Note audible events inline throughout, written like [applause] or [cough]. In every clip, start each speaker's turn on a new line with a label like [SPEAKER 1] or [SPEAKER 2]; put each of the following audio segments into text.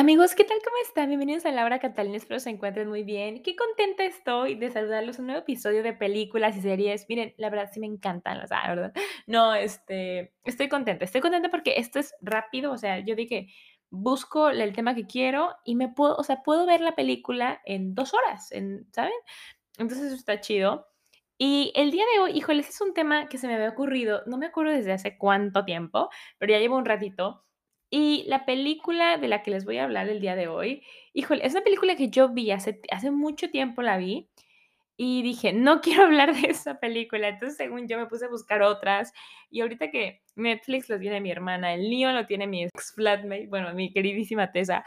[SPEAKER 1] Amigos, ¿qué tal? ¿Cómo están? Bienvenidos a Laura Catalina, espero se encuentren muy bien. Qué contenta estoy de saludarlos un nuevo episodio de películas y series. Miren, la verdad sí me encantan las, ¿verdad? No, este, estoy contenta, estoy contenta porque esto es rápido, o sea, yo dije, busco el tema que quiero y me puedo, o sea, puedo ver la película en dos horas, en, ¿saben? Entonces eso está chido. Y el día de hoy, híjoles, es un tema que se me había ocurrido, no me acuerdo desde hace cuánto tiempo, pero ya llevo un ratito y la película de la que les voy a hablar el día de hoy, híjole, es una película que yo vi hace, mucho tiempo la vi y dije, no [laughs] quiero hablar de esa película. Entonces, según yo, me puse a buscar otras. Y ahorita que Netflix lo tiene mi hermana, el mío lo tiene mi ex flatmate, bueno, mi queridísima Tessa,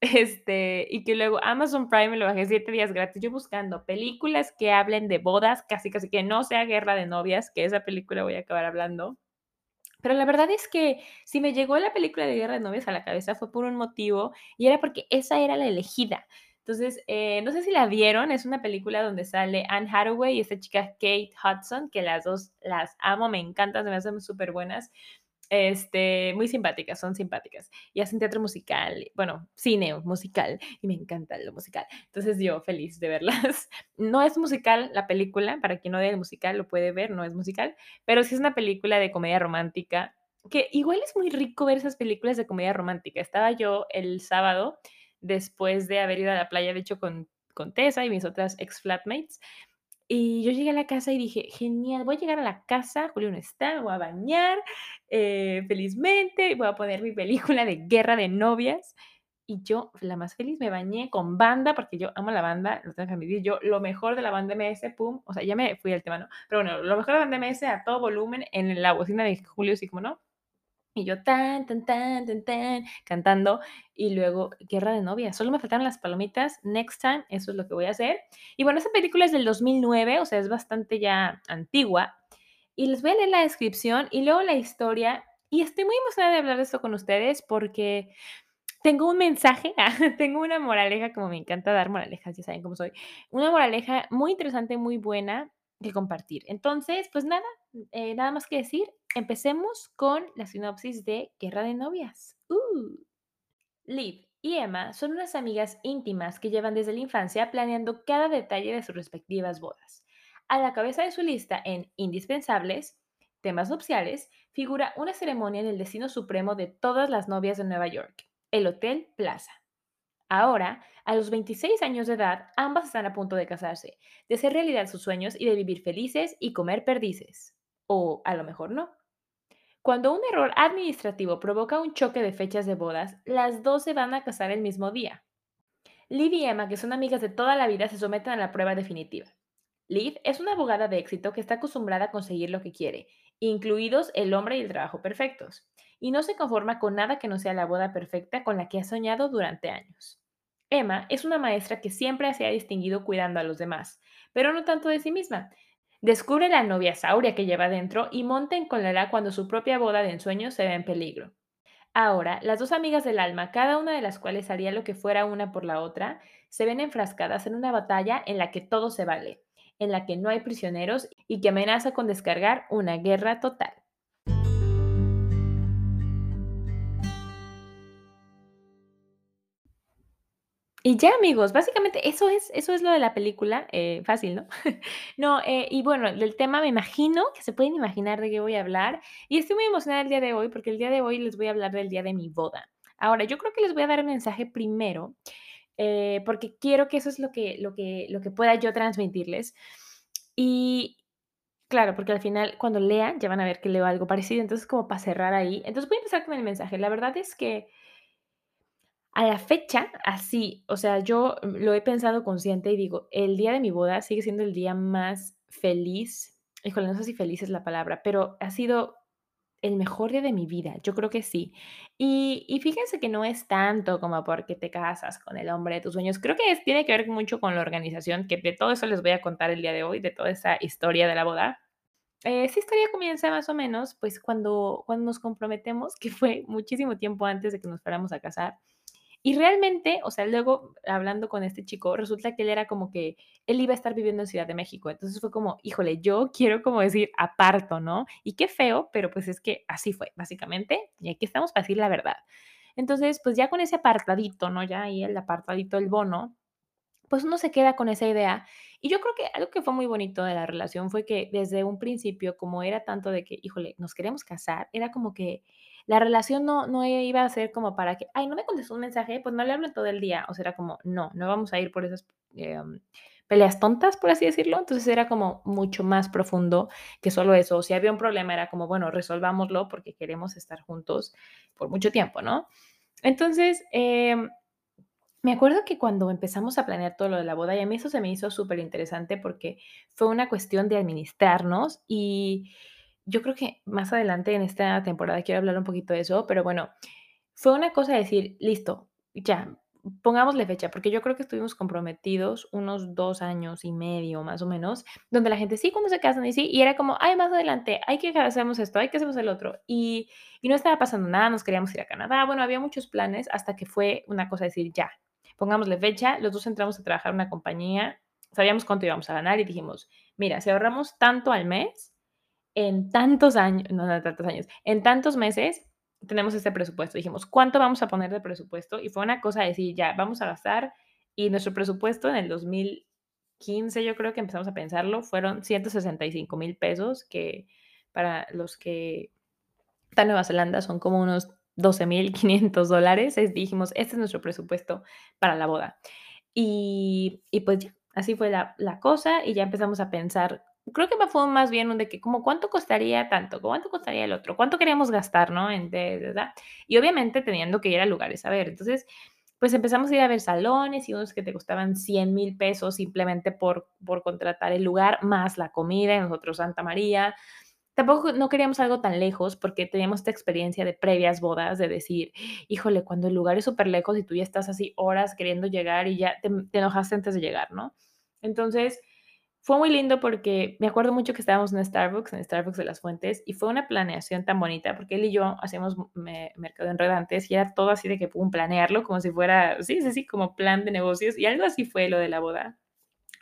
[SPEAKER 1] este, y que luego Amazon Prime me lo bajé siete días gratis. Yo buscando películas que hablen de bodas, casi casi que no sea guerra de novias, que esa película voy a acabar hablando. Pero la verdad es que si me llegó la película de Guerra de Novias a la cabeza fue por un motivo y era porque esa era la elegida. Entonces, eh, no sé si la vieron, es una película donde sale Anne Hathaway y esta chica Kate Hudson, que las dos las amo, me encantan, se me hacen súper buenas. Este, muy simpáticas, son simpáticas. Y hacen teatro musical, bueno, cine musical, y me encanta lo musical. Entonces yo feliz de verlas. [laughs] No es musical la película, para quien no vea el musical lo puede ver, no es musical, pero sí es una película de comedia romántica, que igual es muy rico ver esas películas de comedia romántica. Estaba yo el sábado, después de haber ido a la playa, de hecho, con, con Tessa y mis otras ex flatmates, y yo llegué a la casa y dije, genial, voy a llegar a la casa, Julio no está, voy a bañar eh, felizmente, voy a poner mi película de guerra de novias. Y yo, la más feliz, me bañé con banda, porque yo amo la banda, lo tengo que admitir, yo lo mejor de la banda MS, pum, o sea, ya me fui al tema, ¿no? Pero bueno, lo mejor de la banda MS a todo volumen en la bocina de Julio, sí como no. Y yo tan, tan, tan, tan, tan, cantando. Y luego, Guerra de Novias. Solo me faltaron las palomitas. Next time, eso es lo que voy a hacer. Y bueno, esa película es del 2009, o sea, es bastante ya antigua. Y les voy a leer la descripción y luego la historia. Y estoy muy emocionada de hablar de esto con ustedes porque tengo un mensaje, [laughs] tengo una moraleja, como me encanta dar moralejas, ya saben cómo soy. Una moraleja muy interesante, muy buena que compartir. Entonces, pues nada, eh, nada más que decir, empecemos con la sinopsis de Guerra de Novias. Uh. Liv y Emma son unas amigas íntimas que llevan desde la infancia planeando cada detalle de sus respectivas bodas. A la cabeza de su lista en indispensables, temas nupciales, figura una ceremonia en el destino supremo de todas las novias de Nueva York, el Hotel Plaza. Ahora, a los 26 años de edad, ambas están a punto de casarse, de hacer realidad sus sueños y de vivir felices y comer perdices. O a lo mejor no. Cuando un error administrativo provoca un choque de fechas de bodas, las dos se van a casar el mismo día. Liv y Emma, que son amigas de toda la vida, se someten a la prueba definitiva. Liv es una abogada de éxito que está acostumbrada a conseguir lo que quiere, incluidos el hombre y el trabajo perfectos, y no se conforma con nada que no sea la boda perfecta con la que ha soñado durante años. Emma es una maestra que siempre se ha distinguido cuidando a los demás, pero no tanto de sí misma. Descubre la novia sauria que lleva dentro y monta en cólera cuando su propia boda de ensueño se ve en peligro. Ahora, las dos amigas del alma, cada una de las cuales haría lo que fuera una por la otra, se ven enfrascadas en una batalla en la que todo se vale, en la que no hay prisioneros y que amenaza con descargar una guerra total. Y ya, amigos, básicamente eso es, eso es lo de la película. Eh, fácil, ¿no? [laughs] no, eh, y bueno, del tema me imagino que se pueden imaginar de qué voy a hablar. Y estoy muy emocionada el día de hoy porque el día de hoy les voy a hablar del día de mi boda. Ahora, yo creo que les voy a dar un mensaje primero, eh, porque quiero que eso es lo que, lo, que, lo que pueda yo transmitirles. Y claro, porque al final cuando lean ya van a ver que leo algo parecido, entonces como para cerrar ahí. Entonces voy a empezar con el mensaje. La verdad es que a la fecha, así, o sea, yo lo he pensado consciente y digo, el día de mi boda sigue siendo el día más feliz. Híjole, no sé si feliz es la palabra, pero ha sido el mejor día de mi vida, yo creo que sí. Y y fíjense que no es tanto como porque te casas con el hombre de tus sueños, creo que es tiene que ver mucho con la organización, que de todo eso les voy a contar el día de hoy, de toda esa historia de la boda. Eh, esa historia comienza más o menos, pues, cuando cuando nos comprometemos, que fue muchísimo tiempo antes de que nos fuéramos a casar. Y realmente, o sea, luego hablando con este chico, resulta que él era como que él iba a estar viviendo en Ciudad de México. Entonces fue como, híjole, yo quiero como decir aparto, ¿no? Y qué feo, pero pues es que así fue, básicamente. Y aquí estamos para decir la verdad. Entonces, pues ya con ese apartadito, ¿no? Ya ahí el apartadito del bono, pues uno se queda con esa idea. Y yo creo que algo que fue muy bonito de la relación fue que desde un principio, como era tanto de que, híjole, nos queremos casar, era como que la relación no, no iba a ser como para que, ay, no me contestó un mensaje, pues no le hablo todo el día. O sea, era como, no, no vamos a ir por esas em, peleas tontas, por así decirlo. Entonces era como mucho más profundo que solo eso. Si había un problema, era como, bueno, resolvámoslo porque queremos estar juntos por mucho tiempo, ¿no? Entonces, eh, me acuerdo que cuando empezamos a planear todo lo de la boda, y a mí eso se me hizo súper interesante porque fue una cuestión de administrarnos y yo creo que más adelante en esta temporada quiero hablar un poquito de eso, pero bueno, fue una cosa de decir, listo, ya, pongámosle fecha, porque yo creo que estuvimos comprometidos unos dos años y medio más o menos, donde la gente, sí, cuando se casan y sí, y era como, ay, más adelante, hay que hacemos esto, hay que hacemos el otro, y, y no estaba pasando nada, nos queríamos ir a Canadá, bueno, había muchos planes hasta que fue una cosa de decir, ya, pongámosle fecha, los dos entramos a trabajar en una compañía, sabíamos cuánto íbamos a ganar y dijimos, mira, si ahorramos tanto al mes, en tantos años, no, no tantos años, en tantos meses, tenemos este presupuesto. Dijimos, ¿cuánto vamos a poner de presupuesto? Y fue una cosa de decir, ya, vamos a gastar. Y nuestro presupuesto en el 2015, yo creo que empezamos a pensarlo, fueron 165 mil pesos, que para los que están en Nueva Zelanda son como unos 12.500 dólares. Dijimos, este es nuestro presupuesto para la boda. Y, y pues ya, así fue la, la, cosa y ya empezamos a pensar, creo que me fue más bien un de que como cuánto costaría tanto, cuánto costaría el otro, cuánto queríamos gastar, ¿no? Y obviamente teniendo que ir a lugares a ver. Entonces, pues empezamos a ir a ver salones y unos que te costaban 100 mil pesos simplemente por, por contratar el lugar, más la comida, y nosotros Santa María tampoco no queríamos algo tan lejos porque teníamos esta experiencia de previas bodas, de decir, híjole, cuando el lugar es súper lejos y tú ya estás así horas queriendo llegar y ya te, te, enojaste antes de llegar, ¿no? Entonces, fue muy lindo porque me acuerdo mucho que estábamos en Starbucks, en Starbucks de las Fuentes, y fue una planeación tan bonita porque él y yo hacemos me, mercado enredantes y era todo así de que pum, planearlo como si fuera, sí, sí, sí, como plan de negocios y algo así fue lo de la boda.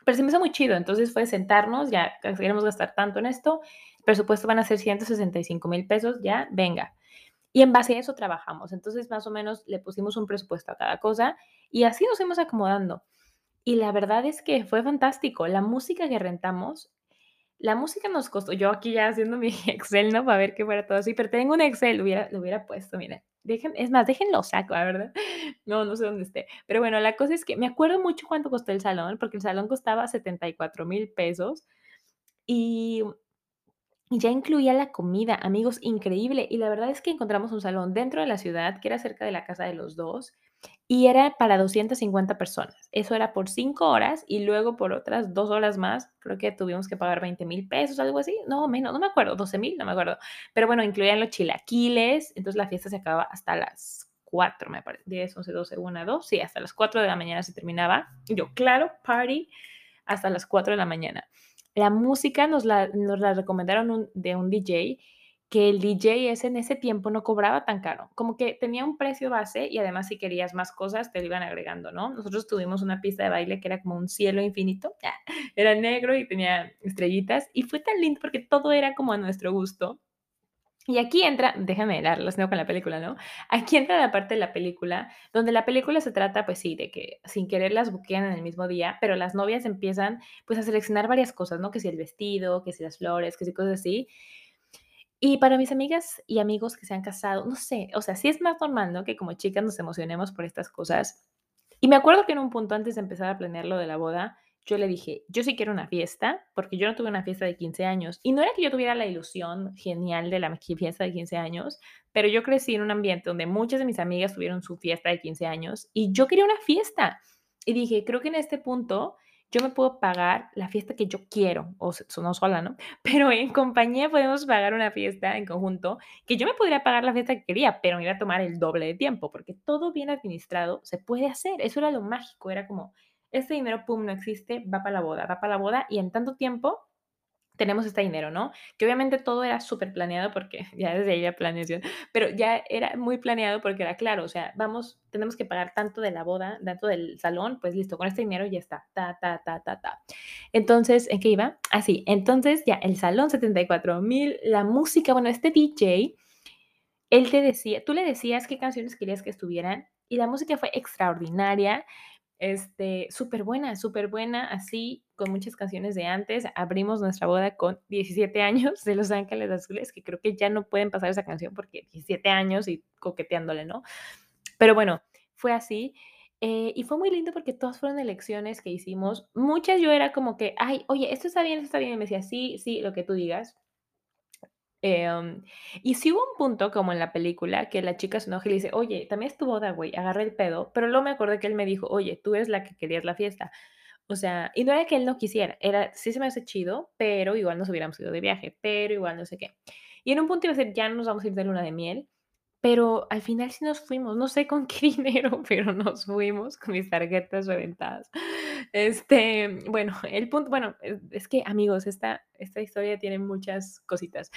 [SPEAKER 1] Pero se me hizo muy chido, entonces fue sentarnos, ya queremos gastar tanto en esto, presupuesto van a ser 165 mil pesos, ya, venga. Y en base a eso trabajamos. Entonces, más o menos le pusimos un presupuesto a cada cosa y así nos fuimos acomodando. Y la verdad es que fue fantástico. La música que rentamos, la música nos costó, yo aquí ya haciendo mi [laughs] Excel, ¿no? Para ver que fuera todo así, pero tengo un Excel, lo hubiera, lo hubiera puesto, mira. Dejen, es más, déjenlo saco, ¿verdad? [laughs] No, no sé dónde esté. Pero bueno, la cosa es que me acuerdo mucho cuánto costó el salón, porque el salón costaba 74 mil pesos. Y ya incluía la comida, amigos, increíble. Y la verdad es que encontramos un salón dentro de la ciudad, que era cerca de la casa de los dos, y era para 250 personas. Eso era por cinco horas y luego por otras dos horas más, creo que tuvimos que pagar 20 mil pesos, algo así. No, menos, no me acuerdo, 12 mil, no me acuerdo. Pero bueno, incluían los chilaquiles, entonces la fiesta se acababa hasta las 4, me parece, 10, 11, 12, 1, 2, sí, hasta las 4 de la mañana se terminaba. Yo, claro, party, hasta las 4 de la mañana. La música nos la, nos la recomendaron de un DJ, que el DJ ese en ese tiempo no cobraba tan caro, como que tenía un precio base y además si querías más cosas te lo iban agregando, ¿no? Nosotros tuvimos una pista de baile que era como un cielo infinito, [laughs] era negro y tenía estrellitas y fue tan lindo porque todo era como a nuestro gusto y aquí entra, déjame la relaciono con la película, ¿no? Aquí entra la parte de la película, donde la película se trata, pues sí, de que sin querer las buquean en el mismo día, pero las novias empiezan, pues, a seleccionar varias cosas, ¿no? Que si el vestido, que si las flores, que si cosas así. Y para mis amigas y amigos que se han casado, no sé, o sea, sí es más normal, ¿no? Que como chicas nos emocionemos por estas cosas. Y me acuerdo que en un punto antes de empezar a planear lo de la boda, yo le dije, yo sí quiero una fiesta, porque yo no tuve una fiesta de 15 años. Y no era que yo tuviera la ilusión genial de la fiesta de 15 años, pero yo crecí en un ambiente donde muchas de mis amigas tuvieron su fiesta de 15 años y yo quería una fiesta. Y dije, creo que en este punto yo me puedo pagar la fiesta que yo quiero, o no sola, ¿no? [laughs] Pero en compañía podemos pagar una fiesta en conjunto, que yo me podría pagar la fiesta que quería, pero me iba a tomar el doble de tiempo, porque todo bien administrado se puede hacer. Eso era lo mágico, era como, este dinero, pum, no existe, va para la boda, va para la boda, y en tanto tiempo tenemos este dinero, ¿no? Que obviamente todo era súper planeado porque [laughs] ya desde ahí la planeación, pero ya era muy planeado porque era claro, o sea, vamos, tenemos que pagar tanto de la boda, tanto del salón, pues listo, con este dinero ya está, ta, ta, ta, ta, ta. Entonces, ¿en qué iba? Así, ah, entonces ya el salón 74 mil, la música, bueno, este DJ, él te decía, tú le decías qué canciones querías que estuvieran y la música fue extraordinaria. Este, súper buena, súper buena, así, con muchas canciones de antes. Abrimos nuestra boda con 17 años de Los Ángeles Azules, que creo que ya no pueden pasar esa canción porque 17 años y coqueteándole, ¿no? Pero bueno, fue así. Eh, y fue muy lindo porque todas fueron elecciones que hicimos. Muchas yo era como que, ay, oye, esto está bien, esto está bien. Y me decía, sí, sí, lo que tú digas. Em, y si hubo un punto, como en la película, que la chica se enoja y le dice, oye, también es tu boda, güey, agarra el pedo, pero luego me acordé que él me dijo, oye, tú eres la que querías la fiesta. O sea, y no era que él no quisiera, era, sí se me hace chido, pero igual nos hubiéramos ido de viaje, pero igual no sé qué. Y en un punto iba a ser, ya nos vamos a ir de luna de miel, pero al final sí nos fuimos, no sé con qué [laughs] dinero, pero nos fuimos con mis tarjetas reventadas. Este, bueno, el punto, bueno, es que amigos, esta, esta historia tiene muchas cositas.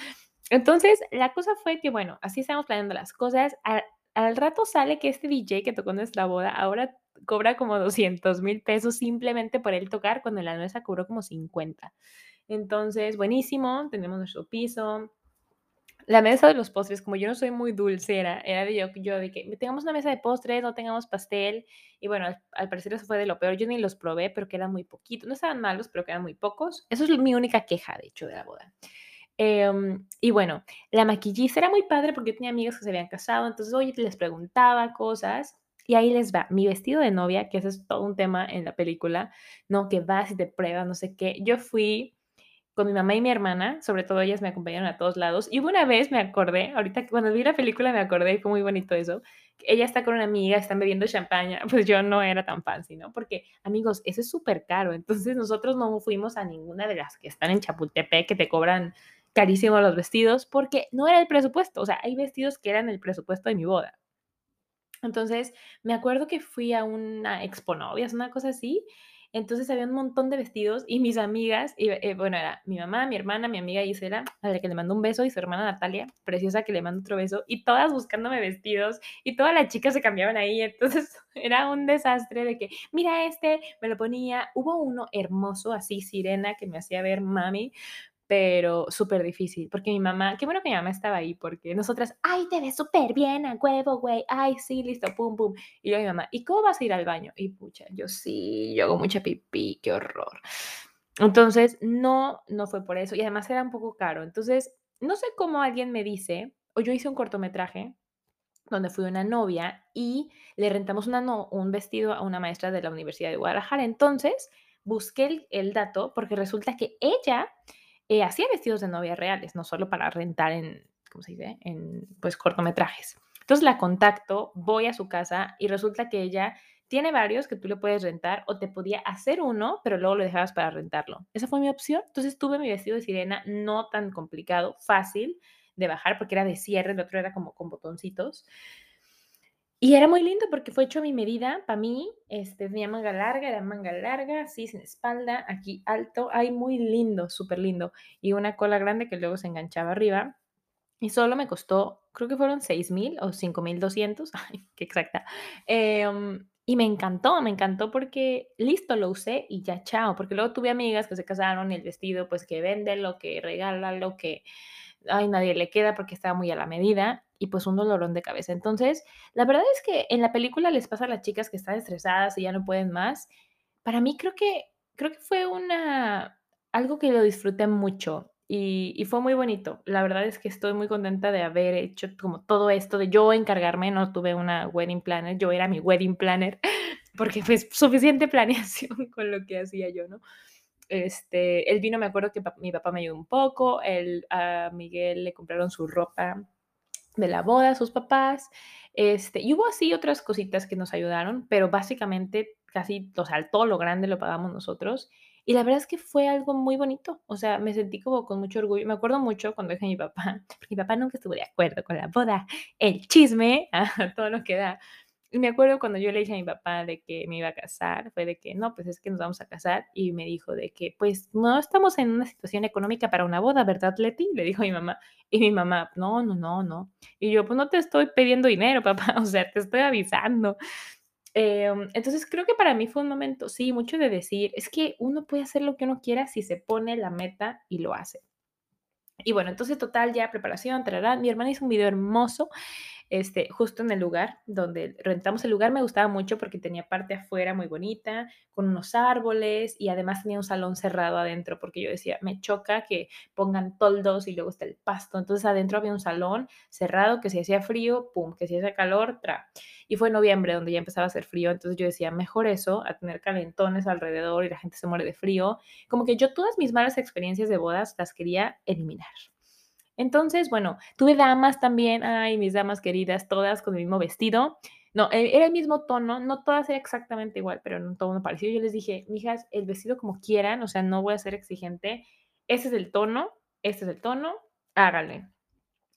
[SPEAKER 1] Entonces, la cosa fue que, bueno, así estamos planeando las cosas. Al, rato sale que este DJ que tocó nuestra boda ahora cobra como 200 mil pesos simplemente por él tocar, cuando la nuestra cobró como 50. Entonces, buenísimo, tenemos nuestro piso. La mesa de los postres, como yo no soy muy dulcera, era de yo, yo de que tengamos una mesa de postres, no tengamos pastel. Y bueno, al, parecer eso fue de lo peor. Yo ni los probé, pero quedan muy poquitos. No estaban malos, pero quedan muy pocos. Eso es mi única queja, de hecho, de la boda. Em, y bueno, la maquillista era muy padre porque yo tenía amigas que se habían casado, entonces, oye, les preguntaba cosas. Y ahí les va, mi vestido de novia, que ese es todo un tema en la película, ¿no? Que vas y te pruebas, no sé qué. Yo fui con mi mamá y mi hermana, sobre todo ellas me acompañaron a todos lados. Y una vez me acordé, ahorita cuando vi la película me acordé, fue muy bonito eso. Ella está con una amiga, están bebiendo champaña, [laughs] pues yo no era tan fancy, ¿no? Porque, amigos, eso es súper caro. Entonces nosotros no fuimos a ninguna de las que están en Chapultepec que te cobran carísimo los vestidos porque no era el presupuesto, o sea, hay vestidos que eran el presupuesto de mi boda. Entonces, me acuerdo que fui a una expo novias, una cosa así, entonces había un montón de vestidos y mis amigas, y, eh, bueno, era mi mamá, mi hermana, mi amiga Isela, a la que le mando un beso, y su hermana Natalia, preciosa, que le mando otro beso, y todas buscándome vestidos, y todas las chicas se cambiaban ahí, entonces [laughs] era un desastre de que, mira este, me lo ponía, hubo uno hermoso, así, sirena, que me hacía ver mami, pero súper difícil, porque mi mamá, qué bueno que mi mamá estaba ahí, porque nosotras, ay, te ves súper bien a huevo, güey, ay, sí, listo, pum, pum. Y yo mi mamá, ¿y cómo vas a ir al baño? Y pucha, yo sí, yo hago mucha pipí, qué horror. Entonces, no, no fue por eso, y además era un poco caro. Entonces, no sé cómo alguien me dice, o yo hice un cortometraje donde fui una novia y le rentamos una un vestido a una maestra de la Universidad de Guadalajara. Entonces, busqué el, el dato porque resulta que ella eh, hacía vestidos de novia reales, no solo para rentar en, ¿cómo se dice? En, pues, cortometrajes. Entonces la contacto, voy a su casa y resulta que ella tiene varios que tú le puedes rentar o te podía hacer uno, pero luego lo dejabas para rentarlo. Esa fue mi opción. Entonces tuve mi vestido de sirena no tan complicado, fácil de bajar porque era de cierre, el otro era como con botoncitos. Y era muy lindo porque fue hecho a mi medida, para mí, este, tenía manga larga, era manga larga, así, sin espalda, aquí alto, ay, muy lindo, súper lindo. Y una cola grande que luego se enganchaba arriba. Y solo me costó, creo que fueron 6 mil o 5 mil 200, [laughs] ay, qué exacta. Em, y me encantó, me encantó porque listo, lo usé y ya chao. Porque luego tuve amigas que se casaron y el vestido, pues que vende lo que regala, lo que, ay, nadie le queda porque estaba muy a la medida y pues un dolorón de cabeza. Entonces, la verdad es que en la película les pasa a las chicas que están estresadas y ya no pueden más. Para mí creo que, creo que fue una, algo que lo disfruté mucho y, y, fue muy bonito. La verdad es que estoy muy contenta de haber hecho como todo esto, de yo encargarme, no tuve una wedding planner, yo era mi wedding planner, [laughs] porque fue suficiente [laughs] planeación con lo que hacía yo, ¿no? Este, el vino, me acuerdo que mi papá me ayudó un poco, el, a Miguel le compraron su ropa de la boda, sus papás. Este, y hubo así otras cositas que nos ayudaron, pero básicamente casi, o sea, todo lo grande lo pagamos nosotros. Y la verdad es que fue algo muy bonito, o sea, me sentí como con mucho orgullo. Me acuerdo mucho cuando dije a mi papá, porque [laughs] mi papá nunca estuvo de acuerdo con la boda, el chisme, [laughs] todo lo que da. Y me acuerdo cuando yo le dije a mi papá de que me iba a casar, fue de que no, pues es que nos vamos a casar. Y me dijo de que, pues no estamos en una situación económica para una boda, ¿verdad, Leti? Le dijo mi mamá. Y mi mamá, no, no, no, no. Y yo, pues no te estoy pidiendo dinero, [laughs] papá, o sea, te estoy avisando. Em, entonces creo que para mí fue un momento, sí, mucho de decir, es que uno puede hacer lo que uno quiera si se pone la meta y lo hace. Y bueno, entonces total, ya preparación, tarará. Mi hermana hizo un video hermoso este, justo en el lugar donde rentamos el lugar me gustaba mucho porque tenía parte afuera muy bonita, con unos árboles y además tenía un salón cerrado adentro porque yo decía, me choca que pongan toldos y luego está el pasto. Entonces adentro había un salón cerrado que si hacía frío, pum, que si hacía calor, tra. Y fue en noviembre donde ya empezaba a hacer frío, entonces yo decía, mejor eso, a tener calentones alrededor y la gente se muere de frío. Como que yo todas mis malas experiencias de bodas las quería eliminar. Entonces, bueno, tuve damas también, ay, mis damas queridas, todas con el mismo vestido. No, e, era el mismo tono, no todas eran exactamente igual, pero en un tono parecido. Yo les dije, mijas, el vestido como quieran, o sea, no voy a ser exigente. Ese es el tono, este es el tono, háganle.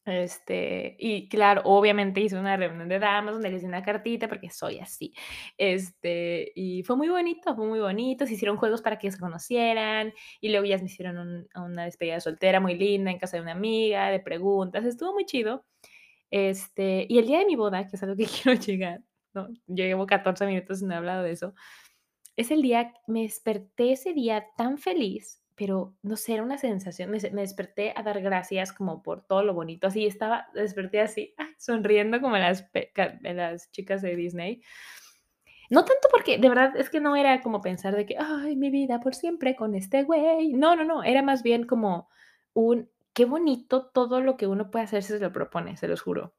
[SPEAKER 1] Este, y claro, obviamente hice una reunión de damas donde les di una cartita porque soy así. Este, y fue muy bonito, fue muy bonito. Se hicieron juegos para que se conocieran y luego ya me hicieron una despedida soltera muy linda en casa de una amiga, de preguntas. Estuvo muy chido. Este, y el día de mi boda, que es algo que [laughs] quiero llegar, ¿no? Yo llevo 14 minutos sin hablado de eso. Es el día, me desperté ese día tan feliz pero no sé, era una sensación, me, desperté a dar gracias como por todo lo bonito, así estaba, desperté así, [laughs] sonriendo como las, las chicas de Disney. No tanto porque, de verdad, es que no era como pensar de que, ay, mi vida por siempre con este güey. No, no, no, era más bien como un, qué bonito todo lo que uno puede hacer si se lo propone, se los juro.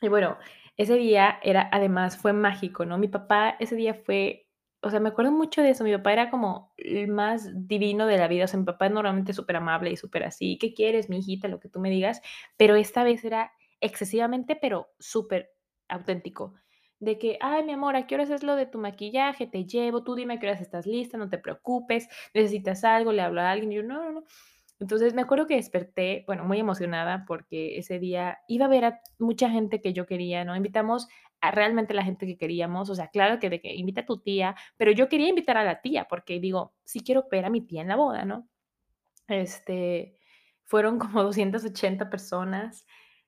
[SPEAKER 1] Y bueno, ese día era, además, fue mágico, ¿no? Mi papá ese día fue o sea, me acuerdo mucho de eso. Mi papá era como el más divino de la vida. O sea, mi papá es normalmente súper amable y súper así. ¿Qué quieres, mi hijita? Lo que tú me digas. Pero esta vez era excesivamente, pero súper auténtico. De que, ay, mi amor, ¿a qué horas es lo de tu maquillaje? Te llevo, tú dime a qué horas estás lista, no te preocupes, necesitas algo, le hablo a alguien. Y yo, no, no, no. Entonces me acuerdo que desperté, bueno, muy emocionada porque ese día iba a ver a mucha gente que yo quería, ¿no? Invitamos a realmente la gente que queríamos, o sea, claro que de que invita a tu tía, pero yo quería invitar a la tía porque digo, sí quiero ver a mi tía en la boda, ¿no? Este, fueron [laughs] como 280 personas,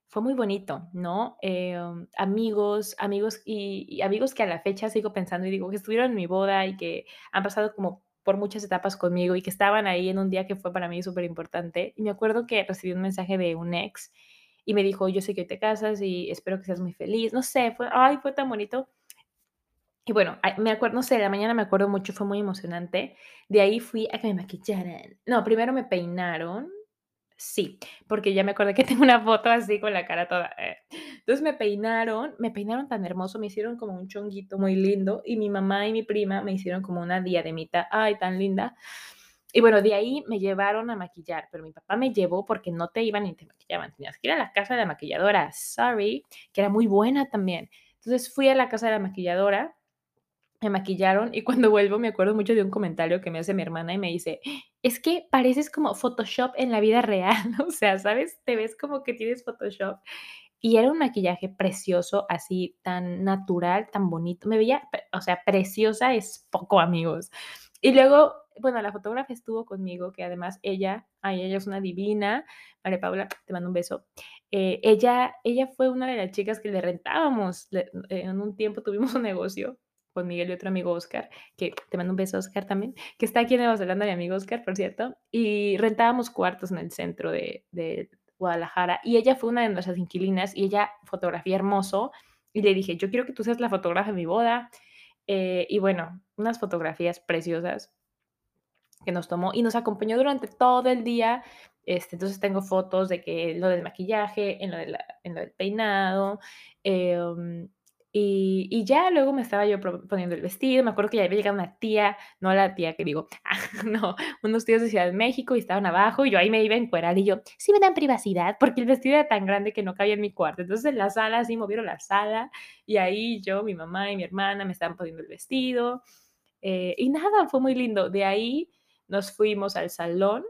[SPEAKER 1] fue muy bonito, ¿no? Em, amigos, amigos y, y amigos que a la fecha sigo pensando y digo que estuvieron en mi boda y que han pasado como por muchas etapas conmigo y que estaban ahí en un día que fue para mí súper importante. Y me acuerdo que recibí un mensaje de un ex y me dijo, yo sé que te casas y espero que seas muy feliz. No sé, fue, ay, fue tan bonito. Y bueno, me acuerdo, no sé, la mañana me acuerdo mucho, fue muy emocionante. De ahí fui a que me maquillaran. No, primero me peinaron, Sí, porque ya me acordé que [laughs] tengo una foto así con la cara toda. Eh. Entonces me peinaron, me peinaron tan hermoso, me hicieron como un chonguito muy lindo y mi mamá y mi prima me hicieron como una diademita, ay, tan linda. Y bueno, de ahí me llevaron a maquillar, pero mi papá me llevó porque no te iban ni te maquillaban, tenías que ir a la casa de la maquilladora, sorry, que era muy buena también. Entonces fui a la casa de la maquilladora me maquillaron y cuando vuelvo me acuerdo mucho de un comentario que me hace mi hermana y me dice, es que pareces como Photoshop en la vida real, [laughs] o sea, ¿sabes? Te ves como que tienes Photoshop. Y era un maquillaje precioso, así tan natural, tan bonito. Me veía, o sea, preciosa es poco, amigos. Y luego, bueno, la fotógrafa estuvo conmigo, que además ella, ay, ella es una divina. María Paula, te mando un beso. Eh, ella, ella fue una de las chicas que le rentábamos. en un tiempo tuvimos un negocio con Miguel y otro amigo Oscar, que te mando un beso Oscar también, que está aquí en Nueva Zelanda, mi amigo Oscar, por cierto, y rentábamos cuartos en el centro de, Guadalajara y ella fue una de nuestras inquilinas y ella fotografía hermoso y le dije, yo quiero que tú seas la fotógrafa de mi boda eh, y bueno, unas fotografías preciosas que nos tomó y nos acompañó durante todo el día. Este, entonces tengo fotos de que lo del maquillaje, en lo, en lo del peinado, eh, Y, y ya luego me estaba yo poniendo el vestido, me acuerdo que ya había llegado una tía, no la tía que digo, [laughs] no, unos tíos de Ciudad de México y estaban abajo y yo ahí me iba a encuerar y yo, sí me dan privacidad porque el vestido era tan grande que no cabía en mi cuarto. Entonces en la sala, así movieron la sala y ahí yo, mi mamá y mi hermana me estaban poniendo el vestido. Eh, y nada, fue muy lindo. De ahí nos fuimos al salón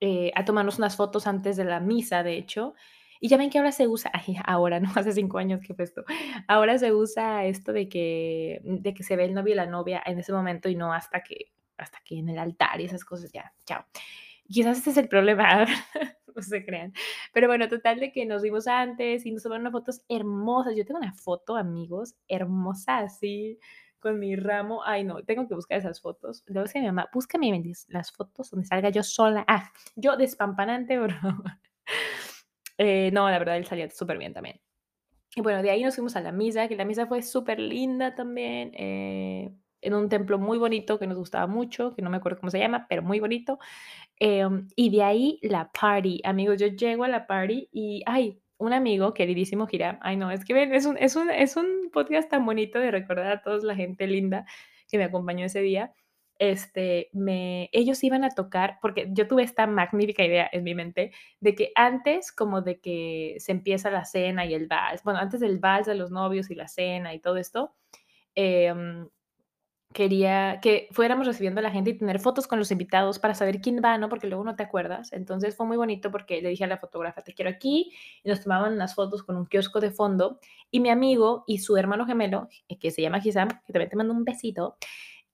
[SPEAKER 1] eh, a tomarnos unas fotos antes de la misa, de hecho. Y ya ven que ahora se usa, ay, ahora, [laughs] no hace cinco años que fue esto, ahora se usa esto de que, de que se ve el novio y la novia en ese momento y no hasta que, hasta que en el altar y esas cosas, ya, chao. Quizás ese es el problema, [laughs] no se crean. Pero bueno, total de que nos vimos antes y nos tomaron fotos hermosas. Yo tengo una foto, amigos, hermosa así, con mi ramo. Ay, no, tengo que buscar esas fotos. Le voy a mi mamá, búscame las fotos donde salga yo sola. Ah, yo despampanante, [laughs] bro. Eh, no, la verdad, él salía súper bien también. Y bueno, de ahí nos fuimos a la misa, que la misa fue súper linda también, eh, en un templo muy bonito que nos gustaba mucho, que no me acuerdo cómo se llama, pero muy bonito. Em, y de ahí la party, amigos, yo llego a la party y, ay, un amigo queridísimo Gira, ay no, es que ven, es un, es un, es un podcast tan bonito de recordar a toda la gente linda que me acompañó ese día este, me, ellos iban a tocar, porque yo tuve esta magnífica idea en mi mente de que antes como de que se empieza la cena y el vals, bueno, antes del vals de los novios y la cena y todo esto, em, quería que fuéramos recibiendo a la gente y tener fotos con los invitados para saber quién va, ¿no? Porque luego no te acuerdas. Entonces fue muy bonito porque le dije a la fotógrafa, te quiero aquí, y nos tomaban unas fotos con un kiosco de fondo, y mi amigo y su hermano gemelo, que se llama Gisam, que también te mando un besito,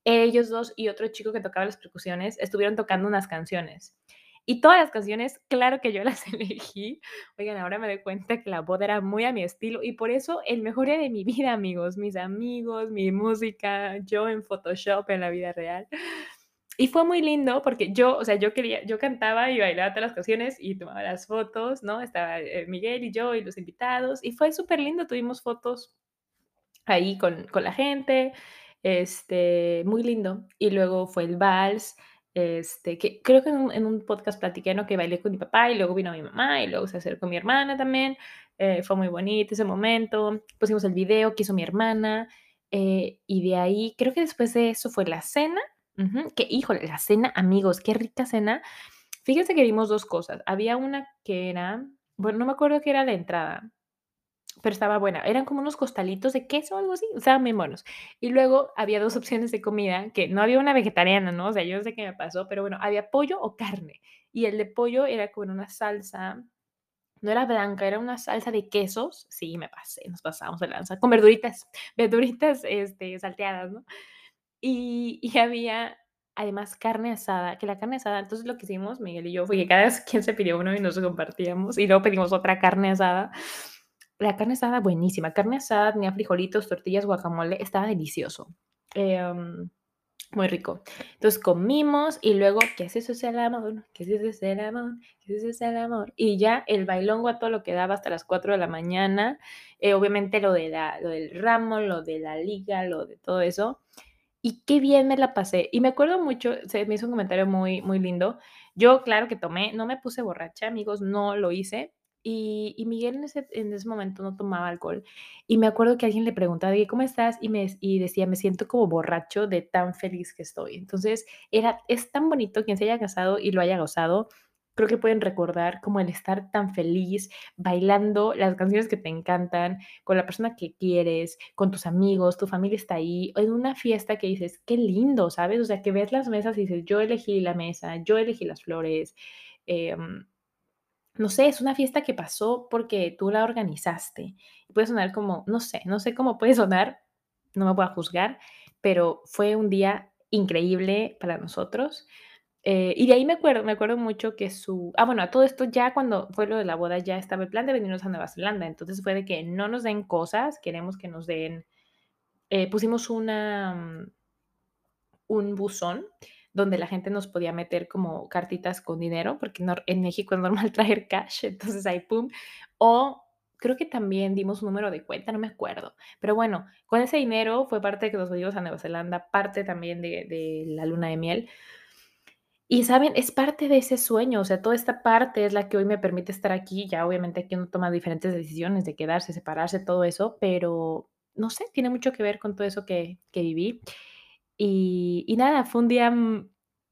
[SPEAKER 1] ellos dos y otro chico que tocaba las percusiones estuvieron tocando unas canciones. Y todas las canciones, claro que yo [laughs] las elegí. Oigan, ahora me doy cuenta que la boda era muy a mi estilo y por eso el mejor día de mi vida, amigos, mis amigos, mi música, yo en Photoshop en la vida real. Y fue muy lindo porque yo, o sea, yo quería, yo cantaba y bailaba todas las canciones y tomaba las fotos, ¿no? Estaba eh, Miguel y yo y los invitados y fue súper lindo, tuvimos fotos ahí con, con la gente este, muy lindo. Y luego fue el vals, este, que creo que en un, podcast platiqué, ¿no? Que bailé con mi papá y luego vino mi mamá y luego se acercó mi hermana también. Eh, fue muy bonito ese momento. Pusimos el video que hizo mi hermana. Eh, y de ahí, creo que después de eso fue la cena. que, híjole, la cena, amigos, qué rica cena. Fíjense que vimos dos cosas. Había una que era, bueno, no me acuerdo qué era la entrada, pero estaba buena. Eran como unos costalitos de queso o algo así, estaban bien buenos. Y luego había dos [laughs] opciones de comida, que no había una vegetariana, ¿no? O sea, yo no sé qué me pasó, pero bueno, había pollo o carne. Y el de pollo era con una salsa, no era blanca, era una salsa de quesos. Sí, me pasé, nos pasamos de lanza, con verduritas, [laughs] verduritas este, salteadas, ¿no? Y, y había además carne asada, que la carne asada, entonces lo que hicimos, Miguel y yo, fue que cada [laughs] quien se pidió uno y nos compartíamos, y luego pedimos otra carne asada la carne estaba buenísima. Carne asada, tenía frijolitos, tortillas, guacamole, estaba delicioso. Em, muy rico. Entonces comimos y luego, ¿qué es eso? Es el amor, ¿qué es eso? Es el amor, ¿qué es eso? Es el amor. Y ya el bailongo a todo lo que daba hasta las 4 de la mañana. Eh, obviamente lo, de la, lo del ramo, lo de la liga, lo de todo eso. Y qué bien me la pasé. Y me acuerdo mucho, se me hizo un comentario muy, muy lindo. Yo, claro que tomé, no me puse borracha, amigos, no lo hice, y, Miguel en ese, en ese momento no tomaba alcohol. Y me acuerdo que alguien le preguntaba, ¿cómo estás? Y, me, y decía, me siento como borracho de tan feliz que estoy. Entonces, era, es tan bonito quien se haya casado y lo haya gozado. Creo que pueden recordar como el estar tan feliz, bailando las canciones que te encantan, con la persona que quieres, con tus amigos, tu familia está ahí, en una fiesta que dices, qué lindo, ¿sabes? O sea, que ves las mesas y dices, yo elegí la mesa, yo elegí las flores. Eh, no sé, es una fiesta que pasó porque tú la organizaste. Puede sonar como, no sé, no sé cómo puede sonar, no me voy a juzgar, pero fue un día increíble para nosotros. Eh, y de ahí me acuerdo, me acuerdo mucho que su, ah, bueno, a todo esto ya cuando fue lo de la boda ya estaba el plan de venirnos a Nueva Zelanda, entonces fue de que no nos den cosas, queremos que nos den, eh, pusimos una, mm, un buzón donde la gente nos podía meter como cartitas con dinero, porque en México es normal [laughs] traer cash, entonces ahí pum, o creo que también dimos un número de cuenta, no me acuerdo, pero bueno, con ese dinero fue parte de que nos fuimos a Nueva Zelanda, parte también de, de la luna de miel. Y, ¿saben? Es parte de ese sueño, o sea, toda esta parte es la que hoy me permite estar aquí. Ya, obviamente, aquí uno toma diferentes decisiones de quedarse, separarse, todo eso, pero no sé, tiene mucho que ver con todo eso que que viví. Y nada, fue un día,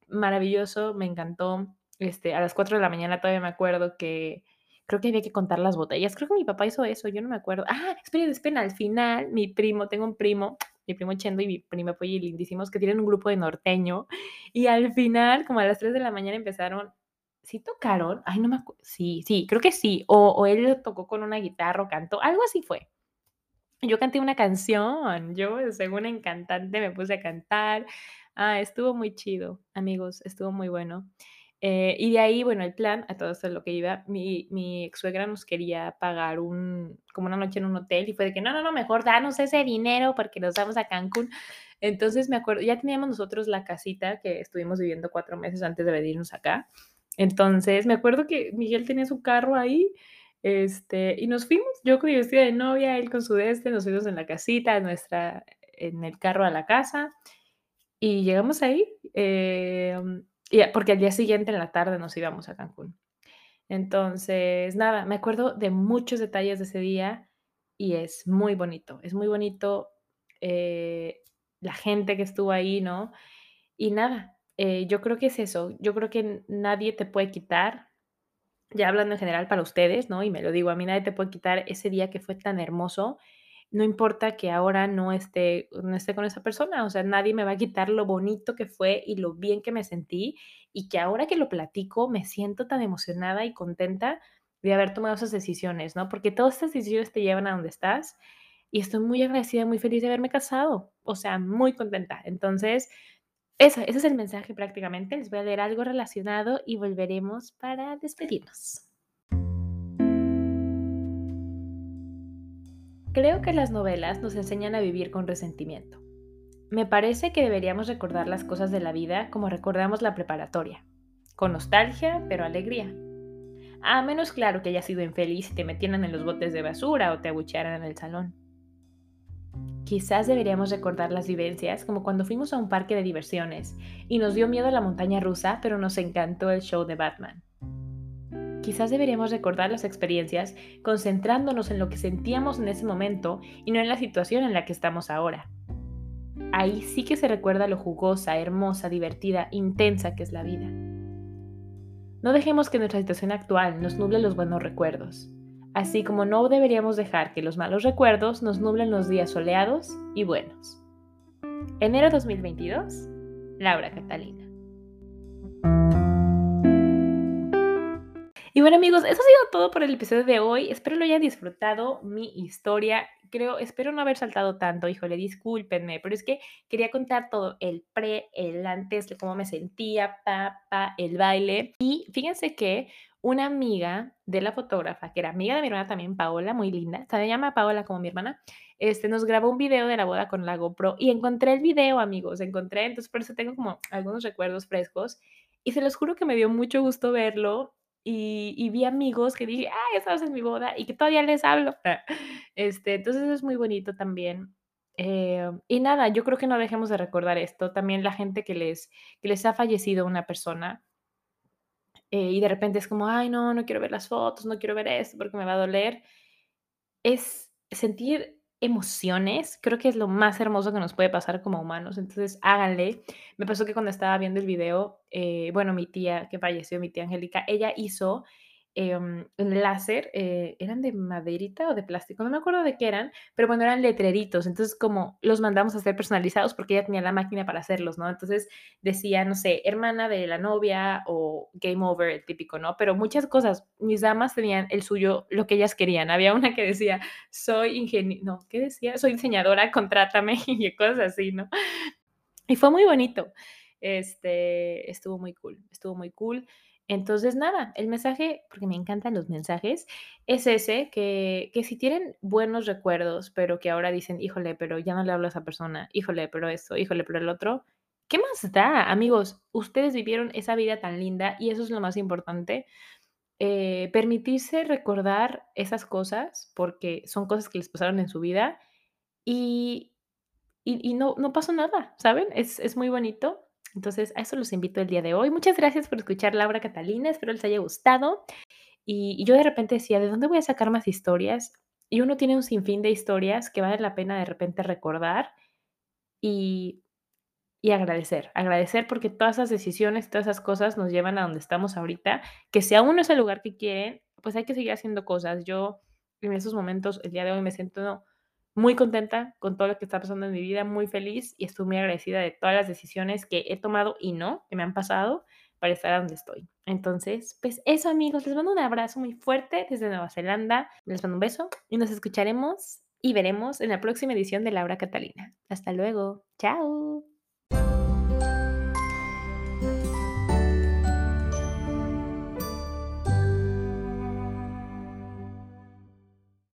[SPEAKER 1] maravilloso, me encantó. Este, a las 4 de la mañana todavía me acuerdo que creo que había que contar las botellas. Creo que mi papá hizo eso, yo no me acuerdo. ¡Ah! Esperen, esperen, al final, mi primo, tengo un primo, mi primo Chendo y mi prima Polly lindísimos, que tienen un grupo de norteño, y al final, como a las 3 de la mañana empezaron ¿sí tocaron? Ay, no me acuerdo sí, sí, creo que sí, o o él tocó con una guitarra o cantó, algo así fue. Yo canté una canción, yo, según en cantante, me puse a cantar. Ah, estuvo muy chido, amigos, estuvo muy bueno. Eh, y de ahí, bueno, el plan, a todo esto es lo que iba, mi mi ex-suegra nos quería pagar un como una noche en un hotel, y fue de que: "No, no, no, mejor danos ese dinero porque nos vamos a Cancún". Entonces, me acuerdo ya teníamos nosotros la casita que estuvimos viviendo 4 meses antes de venirnos acá. Entonces, me acuerdo que Miguel tenía su carro ahí, este, y nos fuimos, yo con mi vestido de novia, él con su este, nos fuimos en la casita, nuestra en el carro a la casa, y llegamos ahí, em, y porque al día siguiente en la tarde nos íbamos a Cancún. Entonces, nada, me acuerdo de muchos detalles de ese día y es muy bonito, es muy bonito, eh, la gente que estuvo ahí, ¿no? Y nada, eh, yo creo que es eso, yo creo que nadie te puede quitar, ya hablando en general para ustedes, ¿no? Y me lo digo a mí, nadie te puede quitar ese día que fue tan hermoso, no importa que ahora no esté no esté con esa persona, o sea, nadie me va a quitar lo bonito que fue y lo bien que me sentí, y que ahora que lo platico me siento tan emocionada y contenta de haber tomado esas decisiones, ¿no? Porque todas estas decisiones te llevan a donde estás, y estoy muy agradecida, muy feliz de haberme casado, o sea, muy contenta. Entonces, esa ese es el mensaje prácticamente, les voy a leer algo relacionado y volveremos para despedirnos. Creo que las novelas nos enseñan a vivir con resentimiento. Me parece que deberíamos recordar las cosas de la vida como recordamos la preparatoria, con nostalgia, pero alegría. A menos claro que hayas sido infeliz y te metieran en los botes de basura o te abuchearan en el salón. Quizás deberíamos recordar las vivencias como cuando fuimos a un parque de diversiones y nos dio miedo la montaña rusa, pero nos encantó el show de Batman. Quizás deberíamos recordar las experiencias concentrándonos en lo que sentíamos en ese momento y no en la situación en la que estamos ahora. Ahí sí que se recuerda lo jugosa, hermosa, divertida, intensa que es la vida. No dejemos que nuestra situación actual nos nuble los buenos recuerdos, así como no deberíamos dejar que los malos recuerdos nos nublen los días soleados y buenos. Enero 2022, Laura Catalina. Y bueno, amigos, eso ha sido todo por el episodio de hoy. Espero lo hayan disfrutado, mi historia. Creo, espero no haber saltado tanto, híjole, discúlpenme, pero es que quería contar todo, el pre, el antes, cómo me sentía, pa, pa, el baile. Y fíjense que una amiga de la fotógrafa, que era amiga de mi hermana también, Paola, muy linda, se llama Paola como mi hermana, este, nos grabó un video de la boda con la GoPro y encontré el video, amigos, encontré, entonces por eso tengo como algunos recuerdos frescos y se los juro que me dio mucho gusto verlo y y vi amigos que dije: "Ay, estabas en mi boda", y que todavía les hablo. [laughs] Este, entonces es muy bonito también. Em, y nada, yo creo que no dejemos de recordar esto, también la gente que les que les ha fallecido una persona eh, y de repente es como: "Ay, no, no quiero ver las fotos, no quiero ver esto porque me va a doler". Es sentir emociones, creo que es lo más hermoso que nos puede pasar como humanos, entonces háganle. Me pasó que cuando estaba viendo el video, eh, bueno, mi tía que falleció, mi tía Angélica, ella hizo, un láser, eh, ¿eran de maderita o de plástico? No me acuerdo de qué eran, pero bueno, eran letreritos, entonces como los mandamos a hacer personalizados porque ella tenía la máquina para hacerlos, ¿no? Entonces decía, no sé, hermana de la novia o game over, el típico, ¿no? Pero muchas cosas, mis damas tenían el suyo, lo que ellas querían. Había una que decía: "Soy ingenie" no, ¿qué decía? "Soy diseñadora, contrátame", [laughs] y cosas así, ¿no? Y fue muy bonito. Este, estuvo muy cool, estuvo muy cool. Entonces, nada, el mensaje, porque me encantan los mensajes, es ese, que que si tienen buenos recuerdos, pero que ahora dicen: "Híjole, pero ya no le hablo a esa persona, híjole, pero esto, híjole, pero el otro", ¿qué más da? Amigos, ustedes vivieron esa vida tan linda y eso es lo más importante, eh, permitirse recordar esas cosas, porque son cosas que les pasaron en su vida y y y no no pasó nada, ¿saben? Es es muy bonito. Entonces, a eso los invito el día de hoy. Muchas gracias por escuchar Laura Catalina, espero les haya gustado. Y, yo de repente decía, ¿de dónde voy a sacar más historias? Y uno tiene un sinfín de historias que vale la pena de repente recordar y, y agradecer, agradecer porque todas esas decisiones, todas esas cosas nos llevan a donde estamos ahorita, que si aún no es el lugar que quieren, pues hay que seguir haciendo cosas. Yo en esos momentos, el día de hoy, me siento muy contenta con todo lo que está pasando en mi vida, muy feliz y estoy muy agradecida de todas las decisiones que he tomado y no, que me han pasado para estar a donde estoy. Entonces, pues eso amigos, les mando un abrazo muy fuerte desde Nueva Zelanda, les mando un beso y nos escucharemos y veremos en la próxima edición de Laura Catalina. Hasta luego, chao.